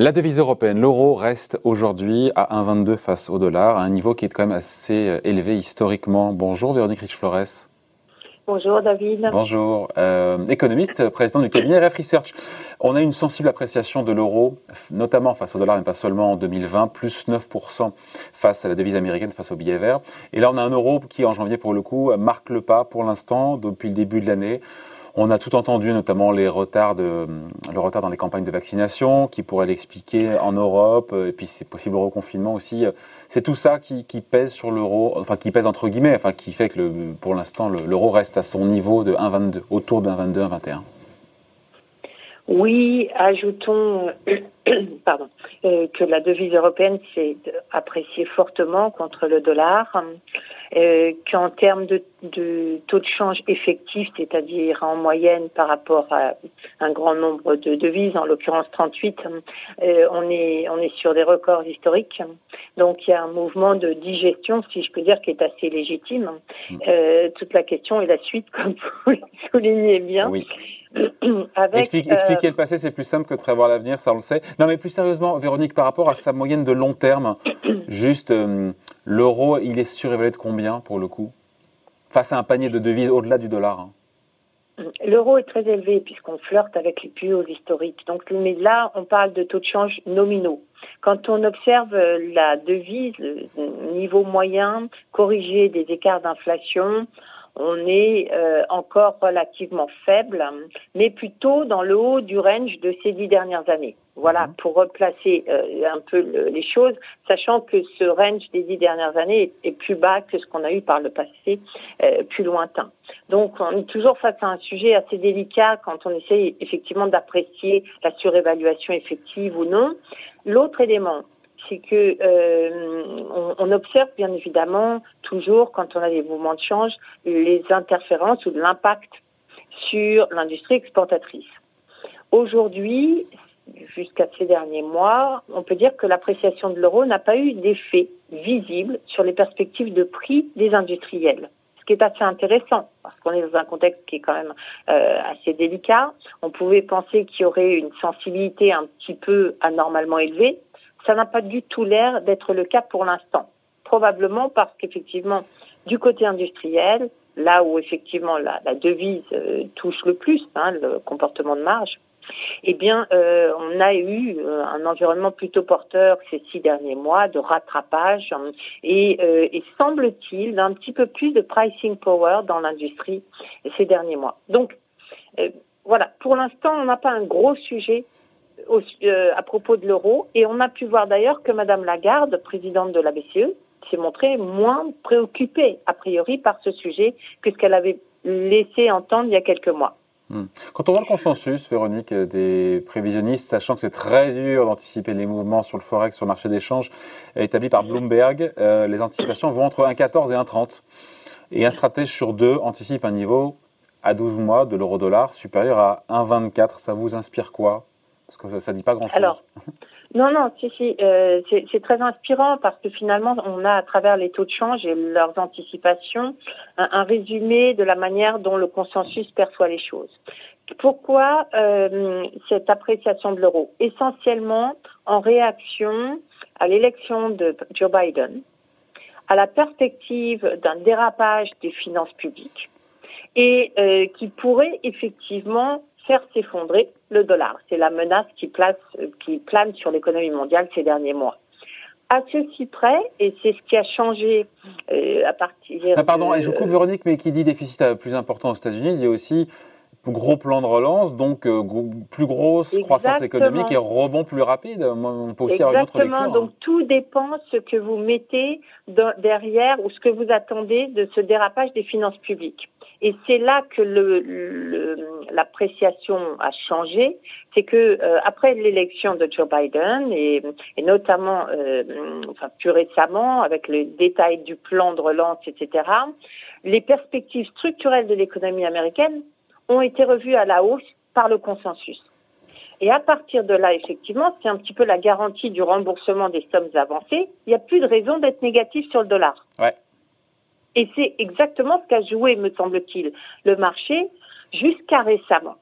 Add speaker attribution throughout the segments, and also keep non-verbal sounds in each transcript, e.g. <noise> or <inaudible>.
Speaker 1: La devise européenne, l'euro reste aujourd'hui à 1,22 face au dollar, à un niveau qui est quand même assez euh, élevé historiquement. Bonjour Véronique Rich-Flores.
Speaker 2: Bonjour David.
Speaker 1: Bonjour. Euh, économiste, président du cabinet RF Research. On a une sensible appréciation de l'euro, notamment face au dollar, mais pas seulement en 2020, plus 9% face à la devise américaine, face au billet vert. Et là, on a un euro qui, en janvier, pour le coup, marque le pas pour l'instant, depuis le début de l'année. On a tout entendu, notamment les retards le retard dans les campagnes de vaccination, qui pourrait l'expliquer en Europe, et puis c'est possible le reconfinement aussi. C'est tout ça qui, pèse sur l'euro, enfin qui pèse entre guillemets, qui fait que pour l'instant l'euro reste à son niveau de 1,22, autour de 1,22, 1,21.
Speaker 2: Oui, ajoutons <coughs> pardon, euh, que la devise européenne s'est appréciée fortement contre le dollar, euh, qu'en termes de, taux de change effectif, c'est-à-dire en moyenne par rapport à un grand nombre de devises, en l'occurrence 38, euh, on est on est sur des records historiques. Donc il y a un mouvement de digestion, si je peux dire, qui est assez légitime. Mm. toute la question est la suite, <laughs> comme vous le soulignez bien.
Speaker 1: Oui. <coughs> expliquer le passé, c'est plus simple que de prévoir l'avenir, ça on le sait. Non, mais plus sérieusement, Véronique, par rapport à sa moyenne de long terme, <clears throat> juste euh, l'euro, il est surévalué de combien pour le coup? Face à un panier de devises au-delà du dollar hein
Speaker 2: L'euro est très élevé puisqu'on flirte avec les plus hauts historiques. Donc, mais là, on parle de taux de change nominaux. Quand on observe euh, la devise, le niveau moyen corrigé des écarts d'inflation, on est euh, encore relativement faible, mais plutôt dans le haut du range de ces dix dernières années. Voilà, mhm. pour replacer euh, un peu les choses, sachant que ce range des dix dernières années est, plus bas que ce qu'on a eu par le passé, euh, plus lointain. Donc, on est toujours face à un sujet assez délicat quand on essaye effectivement d'apprécier la surévaluation effective ou non. L'autre élément, c'est que euh, observe bien évidemment toujours quand on a des mouvements de change les interférences ou l'impact sur l'industrie exportatrice. Aujourd'hui, jusqu'à ces derniers mois, on peut dire que l'appréciation de l'euro n'a pas eu d'effet visible sur les perspectives de prix des industriels. Ce qui est assez intéressant, parce qu'on est dans un contexte qui est quand même euh, assez délicat. On pouvait penser qu'il y aurait une sensibilité un petit peu anormalement élevée, ça n'a pas du tout l'air d'être le cas pour l'instant. Probablement parce qu'effectivement, du côté industriel, là où effectivement la, devise euh, touche le plus, hein, le comportement de marge, eh bien, euh, on a eu euh, un environnement plutôt porteur ces six derniers mois de rattrapage et, et semble-t-il d'un petit peu plus de pricing power dans l'industrie ces derniers mois. Donc, voilà, pour l'instant, on n'a pas un gros sujet euh, à propos de l'euro. Et on a pu voir d'ailleurs que Madame Lagarde, présidente de la BCE, s'est montrée moins préoccupée, a priori, par ce sujet que ce qu'elle avait laissé entendre il y a quelques mois.
Speaker 1: Hmm. Quand on voit le consensus, Véronique, des prévisionnistes, sachant que c'est très dur d'anticiper les mouvements sur le forex, sur le marché d'échange, établi par Bloomberg, euh, les anticipations vont entre 1,14 et 1,30. Et un stratège sur deux anticipe un niveau à 12 mois de l'euro-dollar supérieur à 1,24. Ça vous inspire quoi? Parce que ça ne dit pas grand-chose.
Speaker 2: Alors, non, non, si, si, euh, c'est très inspirant parce que finalement, on a à travers les taux de change et leurs anticipations un, résumé de la manière dont le consensus perçoit les choses. Pourquoi euh, cette appréciation de l'euro? Essentiellement en réaction à l'élection de Joe Biden, à la perspective d'un dérapage des finances publiques et euh, qui pourrait effectivement faire s'effondrer le dollar. C'est la menace qui, place, qui plane sur l'économie mondiale ces derniers mois. À ceci près, et c'est ce qui a changé euh, à partir.
Speaker 1: Ah, pardon, et je coupe Véronique, mais qui dit déficit plus important aux États-Unis, il y a aussi gros plan de relance, donc euh, plus grosse croissance économique et rebond plus rapide. On peut aussi
Speaker 2: avoir une autre lecture. Donc tout dépend ce que vous mettez derrière ou ce que vous attendez de ce dérapage des finances publiques. Et c'est là que l'appréciation le, a changé, c'est que euh, après l'élection de Joe Biden et, et notamment, euh, enfin plus récemment, avec le détail du plan de relance, etc., les perspectives structurelles de l'économie américaine ont été revues à la hausse par le consensus. Et à partir de là, effectivement, c'est un petit peu la garantie du remboursement des sommes avancées. Il n'y a plus de raison d'être négatif sur le dollar.
Speaker 1: Ouais.
Speaker 2: Et c'est exactement ce qu'a joué, me semble-t-il, le marché jusqu'à récemment.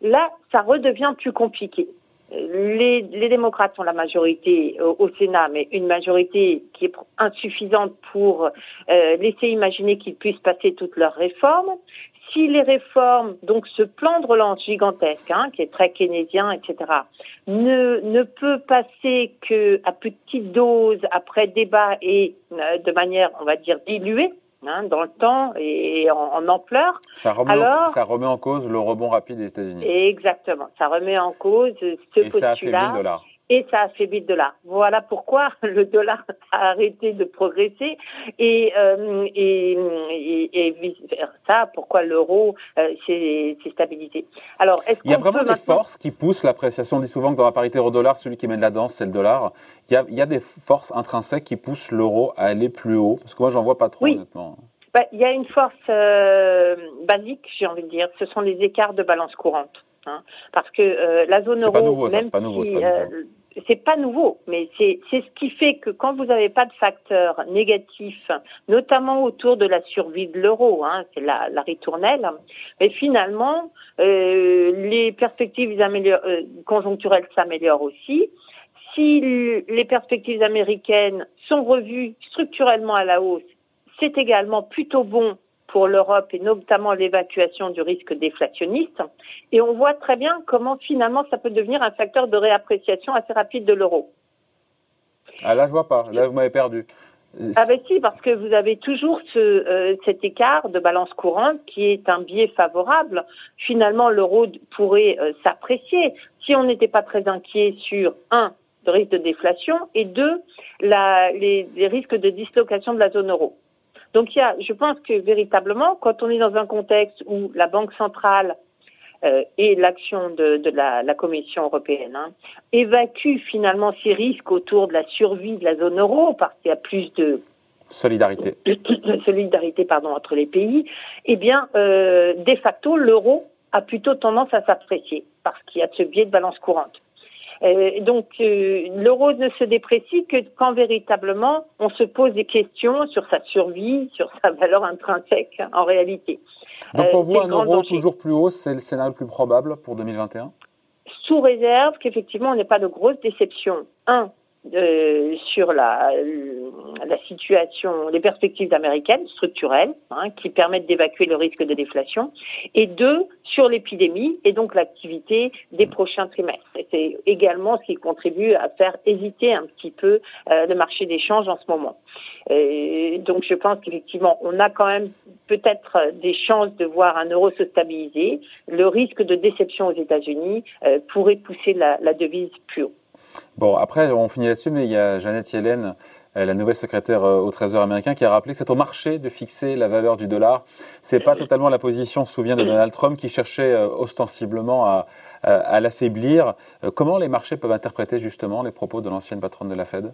Speaker 2: Là, ça redevient plus compliqué. les, démocrates ont la majorité au, au, Sénat, mais une majorité qui est insuffisante pour euh, laisser imaginer qu'ils puissent passer toutes leurs réformes. Si les réformes, donc ce plan de relance gigantesque, hein, qui est très keynésien, etc., ne, ne peut passer que à petite dose après débat et euh, de manière, on va dire, diluée, Hein, dans le temps et en, ampleur.
Speaker 1: Ça remet, Alors, ça remet en cause le rebond rapide des États-Unis.
Speaker 2: Exactement, ça remet en cause ce
Speaker 1: et Ça affaiblit le dollar
Speaker 2: et ça affaiblit le dollar. Voilà pourquoi <laughs> le dollar a arrêté de progresser et, euh, et, et, et vice versa, pourquoi l'euro euh, s'est stabilisé.
Speaker 1: Alors, est-ce Il y a vraiment des forces qui poussent l'appréciation. On dit souvent que dans la parité euro-dollar, celui qui mène la danse, c'est le dollar. Il y, a, il y a des forces intrinsèques qui poussent l'euro à aller plus haut Parce que moi, j'en vois pas trop,
Speaker 2: oui.
Speaker 1: honnêtement.
Speaker 2: Bah, il y a une force euh, basique, j'ai envie de dire. Ce sont les écarts de balance courante. Hein, parce que euh, la zone euro,
Speaker 1: pas nouveau, même pas nouveau,
Speaker 2: si, euh, c'est pas nouveau, mais c'est ce qui fait que quand vous n'avez pas de facteurs négatifs, notamment autour de la survie de l'euro, hein, c'est la, la ritournelle, mais finalement euh, les perspectives euh, conjoncturelles s'améliorent aussi. Si les perspectives américaines sont revues structurellement à la hausse, c'est également plutôt bon pour l'Europe et notamment l'évacuation du risque déflationniste. Et on voit très bien comment finalement ça peut devenir un facteur de réappréciation assez rapide de l'euro.
Speaker 1: Ah là, je vois pas. Là, vous m'avez perdu.
Speaker 2: Ah ben si, parce que vous avez toujours ce, euh, cet écart de balance courante qui est un biais favorable. Finalement, l'euro pourrait euh, s'apprécier si on n'était pas très inquiet sur un le risque de déflation et deux la, les, les risques de dislocation de la zone euro. Donc il y a, je pense que véritablement, quand on est dans un contexte où la Banque centrale euh, et l'action de, de la, la, Commission européenne hein, évacue finalement ces risques autour de la survie de la zone euro parce qu'il y a plus de
Speaker 1: solidarité,
Speaker 2: de, <coughs> solidarité pardon entre les pays, eh bien euh, de facto l'euro a plutôt tendance à s'apprécier parce qu'il y a ce biais de balance courante. Euh, donc euh, l'euro ne se déprécie que quand véritablement on se pose des questions sur sa survie, sur sa valeur intrinsèque en réalité.
Speaker 1: Donc pour euh, vous, un euro toujours plus haut, c'est le scénario le plus probable pour 2021
Speaker 2: Sous réserve qu'effectivement on n'ait pas de grosses déceptions. Un, euh, sur la, la situation, les perspectives américaines structurelles hein, qui permettent d'évacuer le risque de déflation, et deux, sur l'épidémie et donc l'activité des prochains trimestres. c'est également ce qui contribue à faire hésiter un petit peu euh, le marché des changes en ce moment. Donc je pense qu'effectivement, on a quand même peut-être des chances de voir un euro se stabiliser. Le risque de déception aux États-Unis euh, pourrait pousser la, la devise plus haut.
Speaker 1: Bon, après, on finit là-dessus, mais il y a Jeannette Yellen, euh, la nouvelle secrétaire euh, au Trésor américain, qui a rappelé que c'est au marché de fixer la valeur du dollar. C'est pas totalement la position, on se souvient, de Donald Trump, qui cherchait euh, ostensiblement à, à l'affaiblir. Comment les marchés peuvent interpréter justement les propos de l'ancienne patronne de la Fed?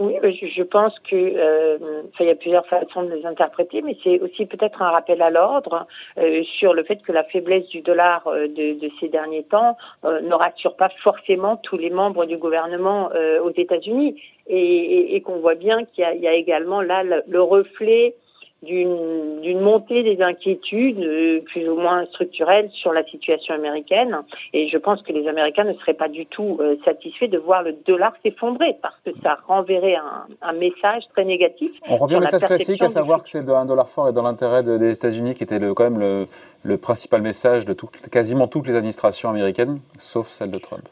Speaker 2: Oui, je pense que euh, il y a plusieurs façons de les interpréter, mais c'est aussi peut-être un rappel à l'ordre euh, sur le fait que la faiblesse du dollar euh, de, de, ces derniers temps euh, ne rassure pas forcément tous les membres du gouvernement euh, aux États-Unis. Et, et, et qu'on voit bien qu'il y, y, a également là le, le reflet d'une montée des inquiétudes euh, plus ou moins structurelles sur la situation américaine. Et je pense que les Américains ne seraient pas du tout euh, satisfaits de voir le dollar s'effondrer parce que ça renverrait un, un, message très négatif.
Speaker 1: On revient au message classique, à savoir que c'est un dollar fort et dans l'intérêt des États-Unis qui était le, quand même le, le principal message de tout, quasiment toutes les administrations américaines, sauf celle de Trump.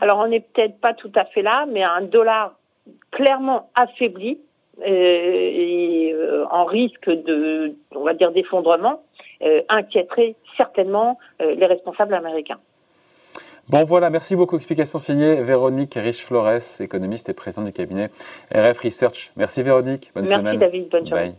Speaker 2: Alors on n'est peut-être pas tout à fait là, mais un dollar clairement affaibli et euh, en risque de, on va dire, d'effondrement, euh, inquiéterait certainement les responsables américains.
Speaker 1: Bon voilà, merci beaucoup. Explication signée Véronique Rich-Flores, économiste et présidente du cabinet RF Research. Merci Véronique,
Speaker 2: bonne semaine. Merci David, bonne journée. Bye.